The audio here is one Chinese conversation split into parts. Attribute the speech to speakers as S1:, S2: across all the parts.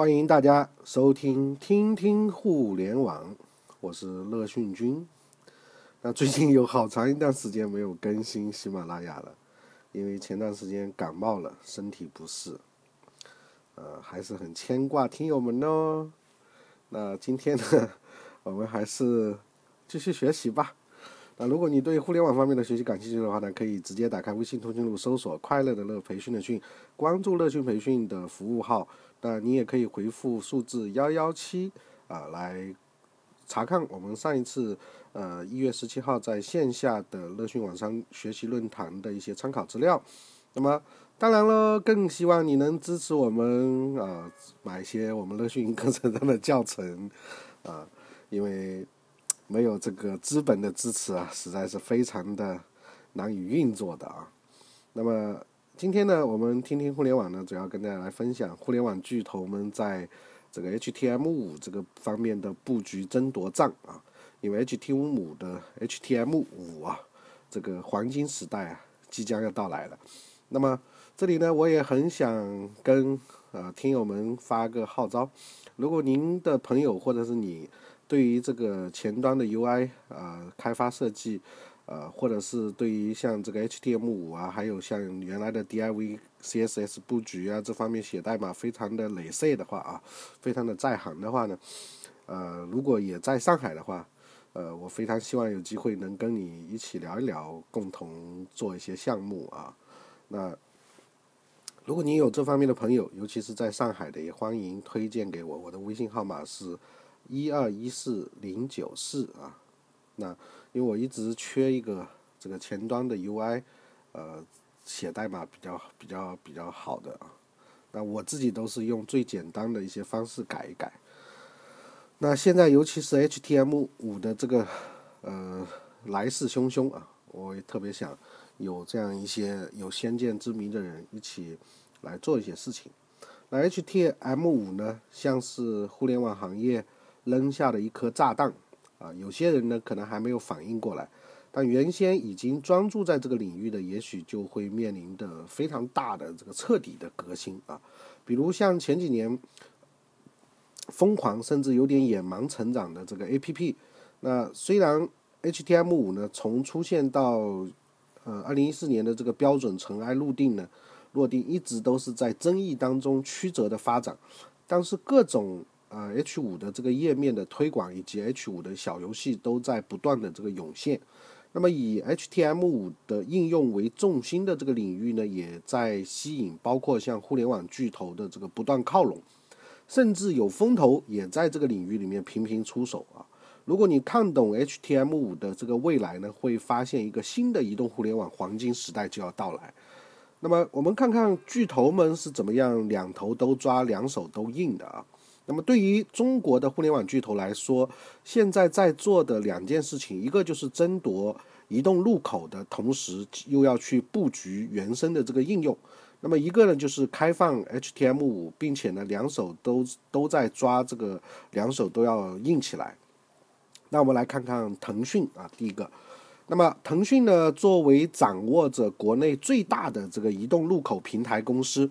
S1: 欢迎大家收听听听互联网，我是乐讯君。那最近有好长一段时间没有更新喜马拉雅了，因为前段时间感冒了，身体不适。呃，还是很牵挂听友们哦。那今天呢，我们还是继续学习吧。那如果你对互联网方面的学习感兴趣的话呢，可以直接打开微信通讯录，搜索“快乐的乐培训的训”，关注乐讯培训的服务号。那你也可以回复数字幺幺七啊，来查看我们上一次呃一月十七号在线下的乐讯网上学习论坛的一些参考资料。那么当然了，更希望你能支持我们啊，买一些我们乐讯课程上的教程啊，因为没有这个资本的支持啊，实在是非常的难以运作的啊。那么。今天呢，我们听听互联网呢，主要跟大家来分享互联网巨头们在这个 HTM 五这个方面的布局争夺战啊。因为 HTM 五的 HTM 五啊，这个黄金时代啊，即将要到来了。那么这里呢，我也很想跟呃听友们发个号召，如果您的朋友或者是你对于这个前端的 UI 啊开发设计，呃，或者是对于像这个 HTM 五啊，还有像原来的 Div CSS 布局啊这方面写代码非常的累赘的话啊，非常的在行的话呢，呃，如果也在上海的话，呃，我非常希望有机会能跟你一起聊一聊，共同做一些项目啊。那如果你有这方面的朋友，尤其是在上海的，也欢迎推荐给我，我的微信号码是一二一四零九四啊。那因为我一直缺一个这个前端的 UI，呃，写代码比较比较比较好的啊。那我自己都是用最简单的一些方式改一改。那现在尤其是 HTM 五的这个呃来势汹汹啊，我也特别想有这样一些有先见之明的人一起来做一些事情。那 HTM 五呢，像是互联网行业扔下的一颗炸弹。啊，有些人呢可能还没有反应过来，但原先已经专注在这个领域的，也许就会面临的非常大的这个彻底的革新啊。比如像前几年疯狂甚至有点野蛮成长的这个 APP，那虽然 HTM 五呢从出现到呃二零一四年的这个标准尘埃落定呢，落定一直都是在争议当中曲折的发展，但是各种。呃，H 五的这个页面的推广以及 H 五的小游戏都在不断的这个涌现。那么以 HTM 五的应用为重心的这个领域呢，也在吸引包括像互联网巨头的这个不断靠拢，甚至有风投也在这个领域里面频频出手啊。如果你看懂 HTM 五的这个未来呢，会发现一个新的移动互联网黄金时代就要到来。那么我们看看巨头们是怎么样两头都抓、两手都硬的啊。那么对于中国的互联网巨头来说，现在在做的两件事情，一个就是争夺移动入口的同时，又要去布局原生的这个应用；那么一个呢，就是开放 HTM 五，并且呢，两手都都在抓这个，两手都要硬起来。那我们来看看腾讯啊，第一个，那么腾讯呢，作为掌握着国内最大的这个移动入口平台公司。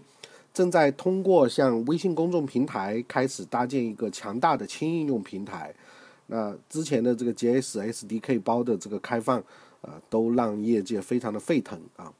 S1: 正在通过向微信公众平台开始搭建一个强大的轻应用平台。那之前的这个 JS SDK 包的这个开放，呃，都让业界非常的沸腾啊。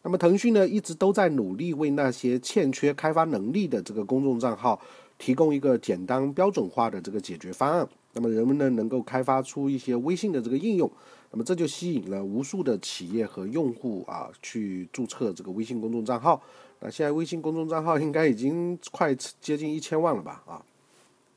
S1: 那么腾讯呢，一直都在努力为那些欠缺开发能力的这个公众账号提供一个简单标准化的这个解决方案。那么人们呢，能够开发出一些微信的这个应用。那么这就吸引了无数的企业和用户啊，去注册这个微信公众账号。那现在微信公众账号应该已经快接近一千万了吧？啊，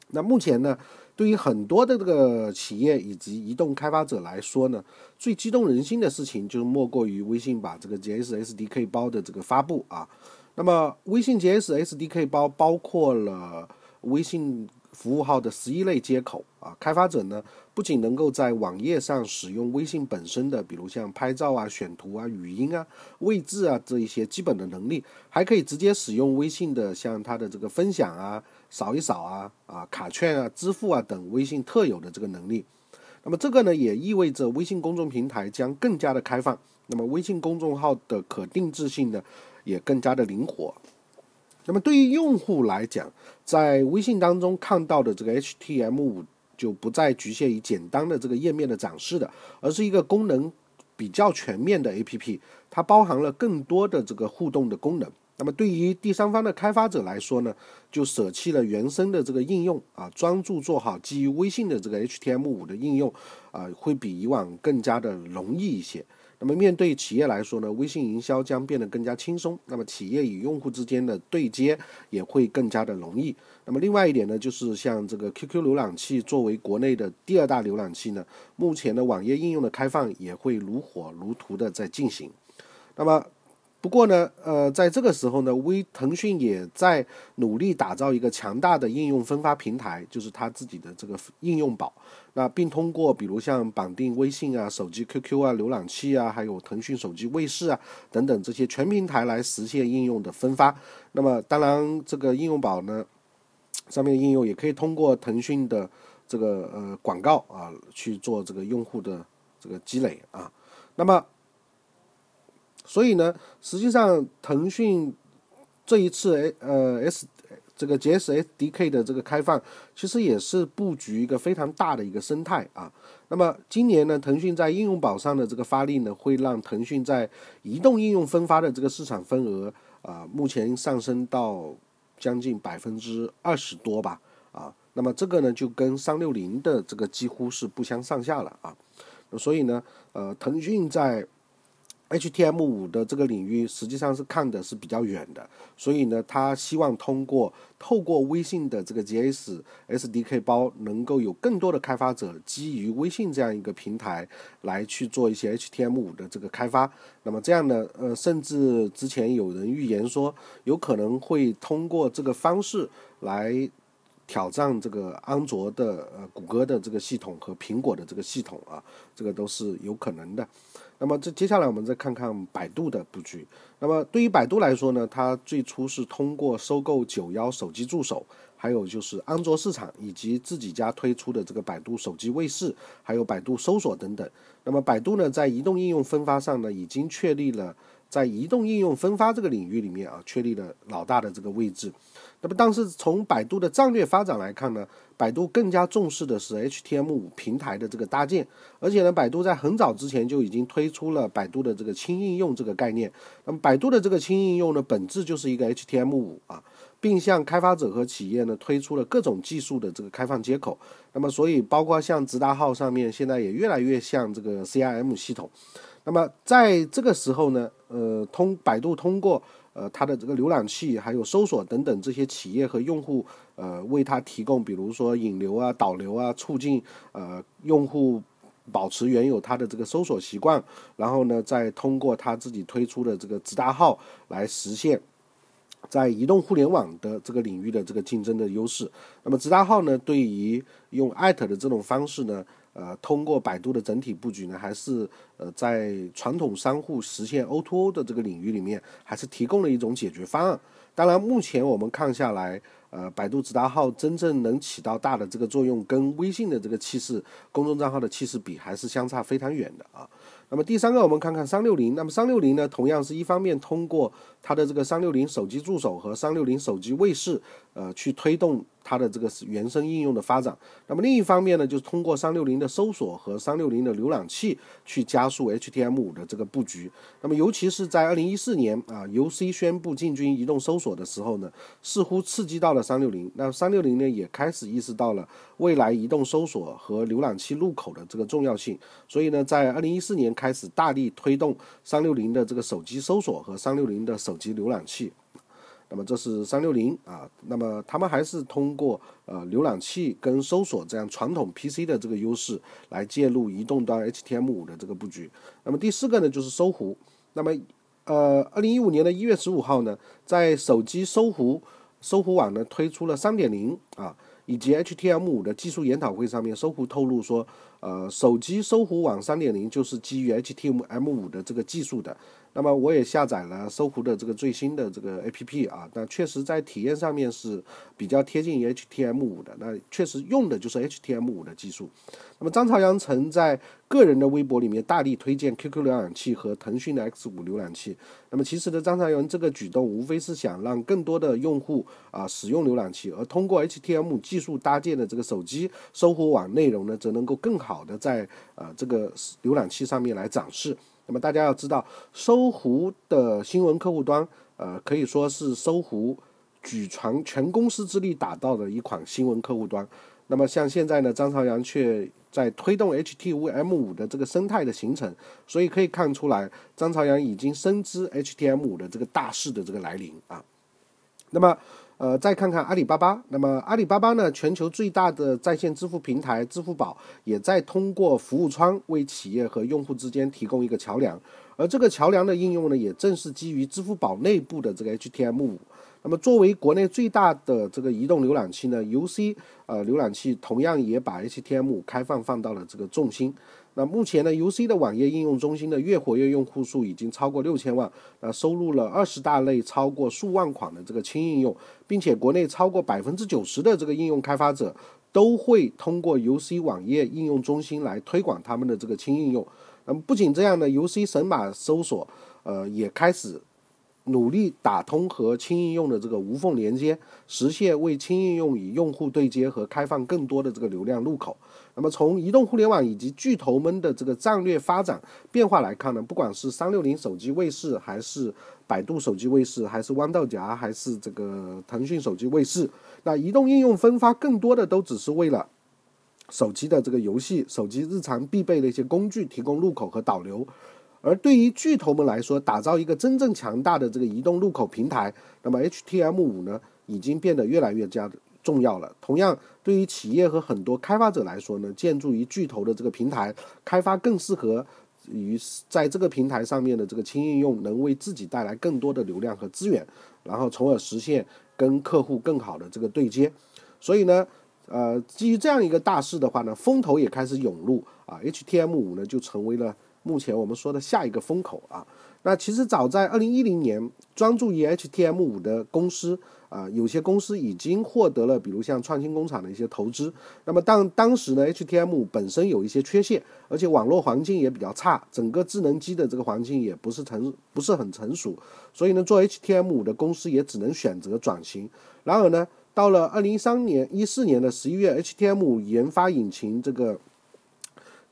S1: 那目前呢，对于很多的这个企业以及移动开发者来说呢，最激动人心的事情就是莫过于微信把这个 JS SDK 包的这个发布啊。那么微信 JS SDK 包包括了微信。服务号的十一类接口啊，开发者呢不仅能够在网页上使用微信本身的，比如像拍照啊、选图啊、语音啊、位置啊这一些基本的能力，还可以直接使用微信的像它的这个分享啊、扫一扫啊、啊卡券啊、支付啊等微信特有的这个能力。那么这个呢也意味着微信公众平台将更加的开放，那么微信公众号的可定制性呢也更加的灵活。那么对于用户来讲，在微信当中看到的这个 HTM5 就不再局限于简单的这个页面的展示的，而是一个功能比较全面的 APP，它包含了更多的这个互动的功能。那么对于第三方的开发者来说呢，就舍弃了原生的这个应用啊，专注做好基于微信的这个 HTM5 的应用啊，会比以往更加的容易一些。那么面对企业来说呢，微信营销将变得更加轻松。那么企业与用户之间的对接也会更加的容易。那么另外一点呢，就是像这个 QQ 浏览器作为国内的第二大浏览器呢，目前的网页应用的开放也会如火如荼的在进行。那么。不过呢，呃，在这个时候呢，微腾讯也在努力打造一个强大的应用分发平台，就是它自己的这个应用宝。那并通过比如像绑定微信啊、手机 QQ 啊、浏览器啊，还有腾讯手机卫士啊等等这些全平台来实现应用的分发。那么当然，这个应用宝呢，上面的应用也可以通过腾讯的这个呃广告啊去做这个用户的这个积累啊。那么。所以呢，实际上腾讯这一次呃 S 这个 GS SDK 的这个开放，其实也是布局一个非常大的一个生态啊。那么今年呢，腾讯在应用宝上的这个发力呢，会让腾讯在移动应用分发的这个市场份额啊，目前上升到将近百分之二十多吧啊。那么这个呢，就跟三六零的这个几乎是不相上下了啊。所以呢，呃，腾讯在 HTM 五的这个领域实际上是看的是比较远的，所以呢，他希望通过透过微信的这个 GS SDK 包，能够有更多的开发者基于微信这样一个平台来去做一些 HTM 五的这个开发。那么这样呢，呃，甚至之前有人预言说，有可能会通过这个方式来挑战这个安卓的、呃谷歌的这个系统和苹果的这个系统啊，这个都是有可能的。那么这接下来我们再看看百度的布局。那么对于百度来说呢，它最初是通过收购九幺手机助手，还有就是安卓市场以及自己家推出的这个百度手机卫士，还有百度搜索等等。那么百度呢，在移动应用分发上呢，已经确立了在移动应用分发这个领域里面啊，确立了老大的这个位置。那么但是从百度的战略发展来看呢？百度更加重视的是 HTM5 平台的这个搭建，而且呢，百度在很早之前就已经推出了百度的这个轻应用这个概念。那么，百度的这个轻应用呢，本质就是一个 HTM5 啊，并向开发者和企业呢推出了各种技术的这个开放接口。那么，所以包括像直达号上面，现在也越来越像这个 CRM 系统。那么，在这个时候呢，呃，通百度通过。呃，它的这个浏览器还有搜索等等这些企业和用户，呃，为它提供，比如说引流啊、导流啊，促进呃用户保持原有它的这个搜索习惯，然后呢，再通过它自己推出的这个直达号来实现在移动互联网的这个领域的这个竞争的优势。那么直达号呢，对于用艾特的这种方式呢？呃，通过百度的整体布局呢，还是呃在传统商户实现 O2O 的这个领域里面，还是提供了一种解决方案。当然，目前我们看下来，呃，百度直达号真正能起到大的这个作用，跟微信的这个气势、公众账号的气势比，还是相差非常远的啊。那么第三个，我们看看三六零。那么三六零呢，同样是一方面通过它的这个三六零手机助手和三六零手机卫士，呃，去推动。它的这个原生应用的发展，那么另一方面呢，就是通过三六零的搜索和三六零的浏览器去加速 HTM 五的这个布局。那么尤其是在二零一四年啊，UC 宣布进军移动搜索的时候呢，似乎刺激到了三六零。那三六零呢，也开始意识到了未来移动搜索和浏览器入口的这个重要性。所以呢，在二零一四年开始大力推动三六零的这个手机搜索和三六零的手机浏览器。那么这是三六零啊，那么他们还是通过呃浏览器跟搜索这样传统 PC 的这个优势来介入移动端 HTM5 的这个布局。那么第四个呢就是搜狐，那么呃二零一五年的一月十五号呢，在手机搜狐搜狐网呢推出了三点零啊以及 HTM5 的技术研讨会上面，搜狐透露说，呃手机搜狐网三点零就是基于 HTM5 的这个技术的。那么我也下载了搜狐的这个最新的这个 APP 啊，那确实在体验上面是比较贴近于 HTM5 的，那确实用的就是 HTM5 的技术。那么张朝阳曾在个人的微博里面大力推荐 QQ 浏览器和腾讯的 X5 浏览器。那么其实呢，张朝阳这个举动无非是想让更多的用户啊使用浏览器，而通过 HTM 技术搭建的这个手机搜狐网内容呢，则能够更好的在呃这个浏览器上面来展示。那么大家要知道，搜狐的新闻客户端，呃，可以说是搜狐举全全公司之力打造的一款新闻客户端。那么像现在呢，张朝阳却在推动 HTM5 的这个生态的形成，所以可以看出来，张朝阳已经深知 HTM5 的这个大势的这个来临啊。那么，呃，再看看阿里巴巴。那么阿里巴巴呢，全球最大的在线支付平台支付宝，也在通过服务窗为企业和用户之间提供一个桥梁，而这个桥梁的应用呢，也正是基于支付宝内部的这个 HTM5。那么，作为国内最大的这个移动浏览器呢，UC 呃浏览器同样也把 HTM 开放放到了这个重心。那目前呢，UC 的网页应用中心的月活跃用户数已经超过六千万，那，收录了二十大类超过数万款的这个轻应用，并且国内超过百分之九十的这个应用开发者都会通过 UC 网页应用中心来推广他们的这个轻应用。那么不仅这样呢，UC 神马搜索呃也开始。努力打通和轻应用的这个无缝连接，实现为轻应用与用户对接和开放更多的这个流量入口。那么从移动互联网以及巨头们的这个战略发展变化来看呢，不管是三六零手机卫士，还是百度手机卫士，还是豌豆荚，还是这个腾讯手机卫士，那移动应用分发更多的都只是为了手机的这个游戏、手机日常必备的一些工具提供入口和导流。而对于巨头们来说，打造一个真正强大的这个移动入口平台，那么 HTM5 呢，已经变得越来越加重要了。同样，对于企业和很多开发者来说呢，建筑于巨头的这个平台开发更适合于在这个平台上面的这个轻应用，能为自己带来更多的流量和资源，然后从而实现跟客户更好的这个对接。所以呢，呃，基于这样一个大势的话呢，风投也开始涌入啊，HTM5 呢就成为了。目前我们说的下一个风口啊，那其实早在二零一零年，专注于 HTM5 的公司啊，有些公司已经获得了，比如像创新工厂的一些投资。那么当当时呢，HTM5 本身有一些缺陷，而且网络环境也比较差，整个智能机的这个环境也不是成不是很成熟，所以呢，做 HTM5 的公司也只能选择转型。然而呢，到了二零一三年一四年的十一月，HTM5 研发引擎这个。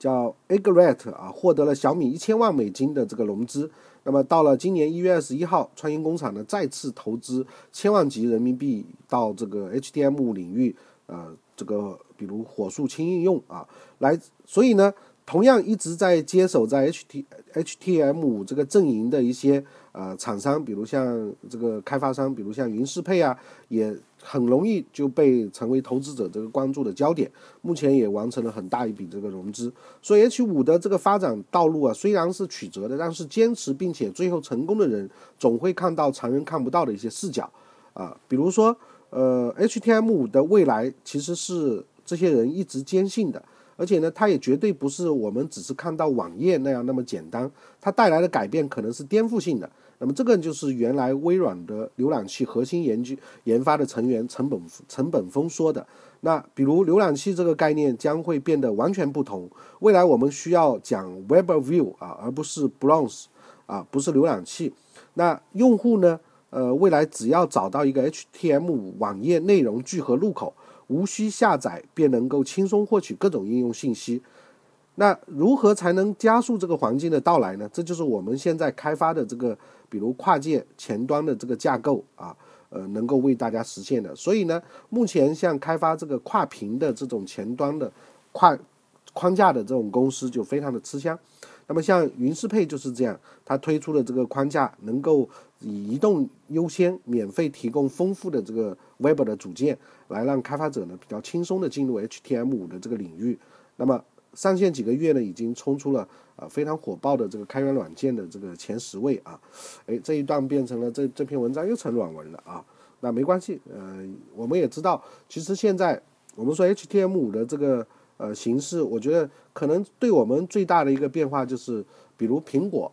S1: 叫 Agret 啊，获得了小米一千万美金的这个融资。那么到了今年一月二十一号，川音工厂呢再次投资千万级人民币到这个 HTM 领域，呃，这个比如火速轻应用啊，来，所以呢，同样一直在接手在 H T H T M 五这个阵营的一些呃厂商，比如像这个开发商，比如像云适配啊，也。很容易就被成为投资者这个关注的焦点，目前也完成了很大一笔这个融资。所以 H 五的这个发展道路啊，虽然是曲折的，但是坚持并且最后成功的人，总会看到常人看不到的一些视角啊。比如说，呃，HTM 五的未来其实是这些人一直坚信的，而且呢，它也绝对不是我们只是看到网页那样那么简单，它带来的改变可能是颠覆性的。那么这个就是原来微软的浏览器核心研究研发的成员陈本陈本峰说的。那比如浏览器这个概念将会变得完全不同。未来我们需要讲 Web View 啊，而不是 Browse 啊，不是浏览器。那用户呢？呃，未来只要找到一个 HTML 网页内容聚合入口，无需下载便能够轻松获取各种应用信息。那如何才能加速这个环境的到来呢？这就是我们现在开发的这个。比如跨界前端的这个架构啊，呃，能够为大家实现的。所以呢，目前像开发这个跨屏的这种前端的跨框架的这种公司就非常的吃香。那么像云适配就是这样，它推出的这个框架能够以移动优先，免费提供丰富的这个 Web 的组件，来让开发者呢比较轻松的进入 HTM5 的这个领域。那么上线几个月呢，已经冲出了啊非常火爆的这个开源软件的这个前十位啊，哎这一段变成了这这篇文章又成软文了啊，那没关系，呃我们也知道，其实现在我们说 H T M 五的这个呃形式，我觉得可能对我们最大的一个变化就是，比如苹果。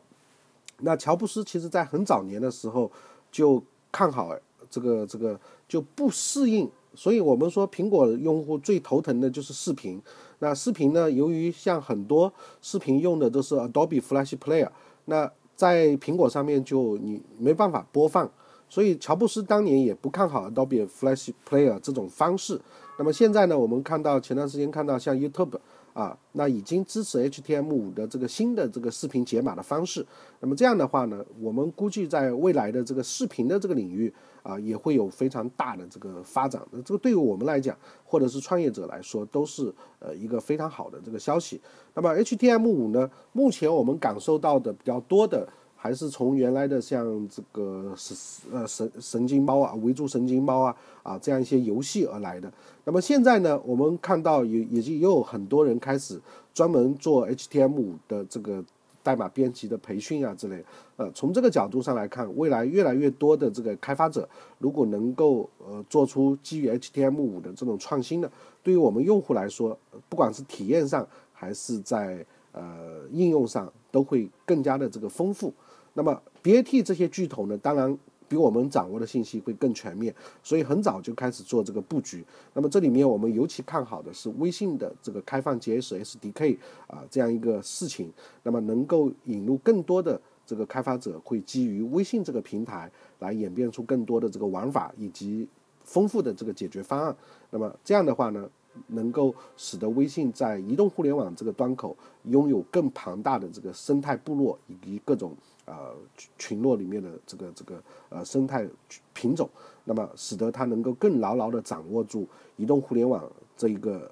S1: 那乔布斯其实在很早年的时候就看好这个这个就不适应，所以我们说苹果用户最头疼的就是视频。那视频呢，由于像很多视频用的都是 Adobe Flash Player，那在苹果上面就你没办法播放，所以乔布斯当年也不看好 Adobe Flash Player 这种方式。那么现在呢，我们看到前段时间看到像 YouTube。啊，那已经支持 HTML5 的这个新的这个视频解码的方式。那么这样的话呢，我们估计在未来的这个视频的这个领域啊，也会有非常大的这个发展。那这个对于我们来讲，或者是创业者来说，都是呃一个非常好的这个消息。那么 H T M 五呢，目前我们感受到的比较多的。还是从原来的像这个神呃神神经猫啊、围住神经猫啊啊这样一些游戏而来的。那么现在呢，我们看到也也就也有很多人开始专门做 H T M 五的这个代码编辑的培训啊之类。呃，从这个角度上来看，未来越来越多的这个开发者如果能够呃做出基于 HTML5 的这种创新的，对于我们用户来说，不管是体验上还是在呃应用上，都会更加的这个丰富。那么 BAT 这些巨头呢，当然比我们掌握的信息会更全面，所以很早就开始做这个布局。那么这里面我们尤其看好的是微信的这个开放 G S SDK 啊这样一个事情，那么能够引入更多的这个开发者会基于微信这个平台来演变出更多的这个玩法以及丰富的这个解决方案。那么这样的话呢？能够使得微信在移动互联网这个端口拥有更庞大的这个生态部落以及各种呃群落里面的这个这个呃生态品种，那么使得它能够更牢牢地掌握住移动互联网这一个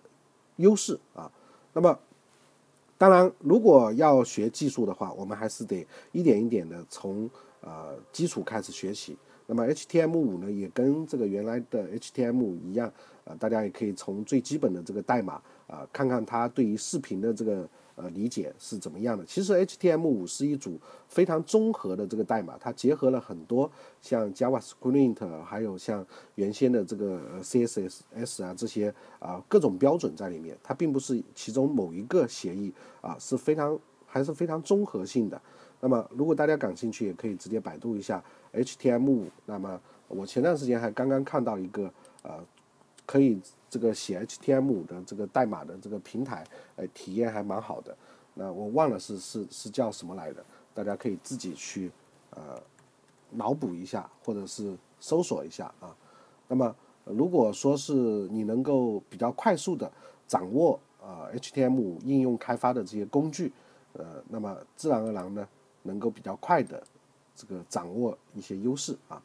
S1: 优势啊。那么当然，如果要学技术的话，我们还是得一点一点的从呃基础开始学习。那么 HTML5 呢，也跟这个原来的 HTML 一样，啊，大家也可以从最基本的这个代码啊，看看它对于视频的这个呃理解是怎么样的。其实 HTML5 是一组非常综合的这个代码，它结合了很多像 JavaScript，还有像原先的这个 CSS 啊这些啊各种标准在里面，它并不是其中某一个协议啊，是非常还是非常综合性的。那么如果大家感兴趣，也可以直接百度一下。HTML5，那么我前段时间还刚刚看到一个呃，可以这个写 HTML 的这个代码的这个平台，哎，体验还蛮好的。那我忘了是是是叫什么来的，大家可以自己去呃脑补一下，或者是搜索一下啊。那么如果说是你能够比较快速的掌握呃 HTML 应用开发的这些工具，呃，那么自然而然呢，能够比较快的。这个掌握一些优势啊，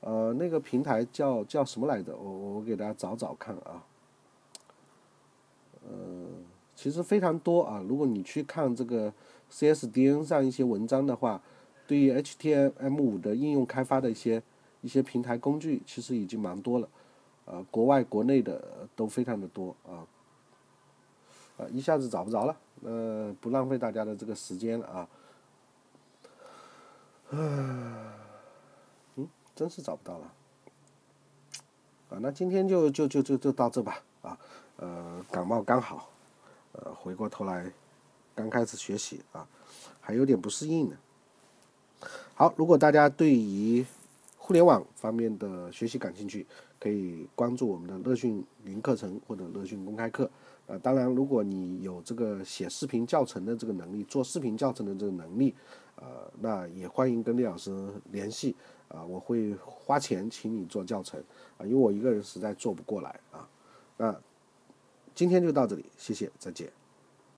S1: 呃，那个平台叫叫什么来着？我我给大家找找看啊，呃，其实非常多啊。如果你去看这个 CSDN 上一些文章的话，对于 HTML5 的应用开发的一些一些平台工具，其实已经蛮多了，呃，国外国内的都非常的多啊，啊，一下子找不着了，呃，不浪费大家的这个时间了啊。啊，嗯，真是找不到了，啊，那今天就就就就就到这吧，啊，呃，感冒刚好，呃，回过头来，刚开始学习啊，还有点不适应呢。好，如果大家对于互联网方面的学习感兴趣，可以关注我们的乐讯云课程或者乐讯公开课。呃，当然，如果你有这个写视频教程的这个能力，做视频教程的这个能力。呃，那也欢迎跟李老师联系啊，我会花钱请你做教程啊，因为我一个人实在做不过来啊。那今天就到这里，谢谢，再见。